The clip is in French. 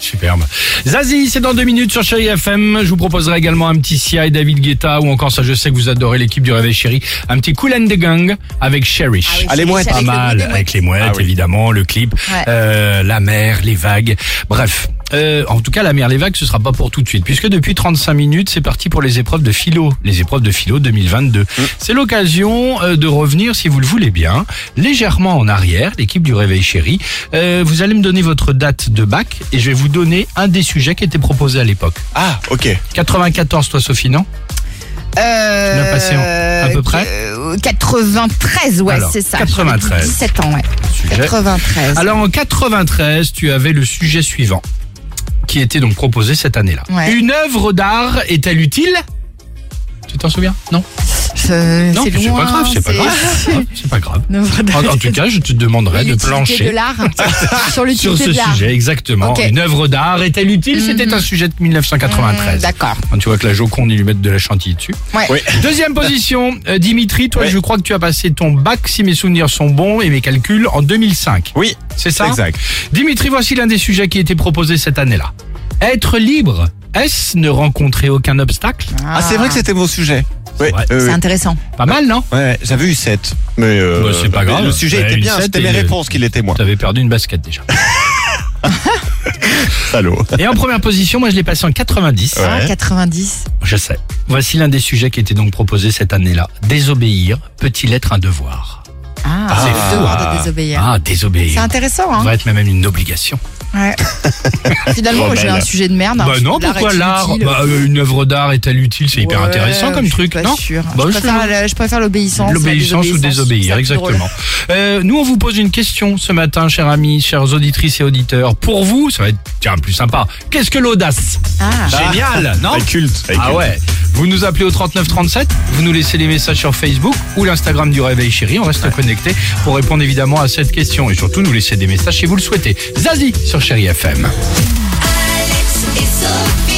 superbe. Zazie, c'est dans deux minutes sur Chéri FM. Je vous proposerai également un petit Sia et David Guetta ou encore ça, je sais que vous adorez l'équipe du Réveil Chéri, un petit Cool and the Gang avec Cherish. Ah oui, les mouettes. Pas mal, avec les mouettes, Ah oui. évidemment, le clip, Ouais. euh, la mer, les vagues, bref. Euh, en tout cas, la mer, les vagues, ce sera pas pour tout de suite, puisque depuis 35 minutes, c'est parti pour les épreuves de philo, les épreuves de philo 2022. C'est l'occasion euh, de revenir, si vous le voulez bien, légèrement en arrière, l'équipe du Réveil Chéri. Euh, vous allez me donner votre date de bac et je vais vous donner un des sujets qui était proposé à l'époque. Ah, ok. 94, toi, Sophie, non? Euh, l'as passé en- à peu près? euh, 93, ouais, Alors, c'est ça. 93. J'avais 17 ans, ouais. Sujet. 93. Alors en 93, tu avais le sujet suivant qui était donc proposé cette année-là. Ouais. Une œuvre d'art est-elle utile? Tu t'en souviens? Non? Euh, Non, c'est loin, pas grave, c'est pas grave. Ah, C'est pas grave. Non, En, en tout cas, je te demanderai de plancher de l'art. sur sur l'utilité ce de l'art. sujet, exactement. Une œuvre d'art est-elle utile? C'était un sujet de 1993. Mmh, D'accord. Tu vois que la Joconde, ils lui mettent de la chantilly dessus. Ouais. Oui. Deuxième position, euh, Dimitri, toi, Ouais. je crois que tu as passé ton bac, si mes souvenirs sont bons et mes calculs, en 2005. Oui, C'est ça? exact. Dimitri, voici l'un des sujets qui a été proposé cette année-là. Être libre, est-ce ne rencontrer aucun obstacle? Ah, c'est vrai que c'était mon sujet. Ouais, euh, C'est intéressant. Pas mal, non? Ouais, j'avais eu 7. Mais euh, Bah, c'est pas grave. Le sujet était bien, c'était mes et- réponses qu'il était moi. T'avais perdu une basket déjà. Salaud. Et en première position, moi je l'ai passé en 90. Ouais. Ah, 90. Je sais. Voici l'un des sujets qui était donc proposé cette année-là. Désobéir peut-il être un devoir? Ah, Ah, c'est le devoir fou. de désobéir. Ah, désobéir. C'est intéressant, Ça hein. va être même une obligation. Ouais. Finalement, Bon, j'ai belle. un sujet de merde. hein. bah non, L'art pourquoi l'art utile. bah, euh, Une œuvre d'art est-elle utile C'est hyper Ouais, intéressant comme je suis truc, pas non sûre. Bah, je, je préfère, la- je préfère l'obéissance. L'obéissance ou désobéir, exactement. Euh, nous, on vous pose une question ce matin, chers amis, chers auditrices et auditeurs. Pour vous, ça va être tiens, plus sympa. Qu'est-ce que l'audace Ah, Génial, non Avec culte. avec Ah culte. ouais. Vous nous appelez au 3937, vous nous laissez les messages sur Facebook ou l'Instagram du Réveil Chéri. On reste connecté pour répondre évidemment à cette question et surtout nous laisser des messages si vous le souhaitez. Zazie sur Chéri FM. Alex et Sophie.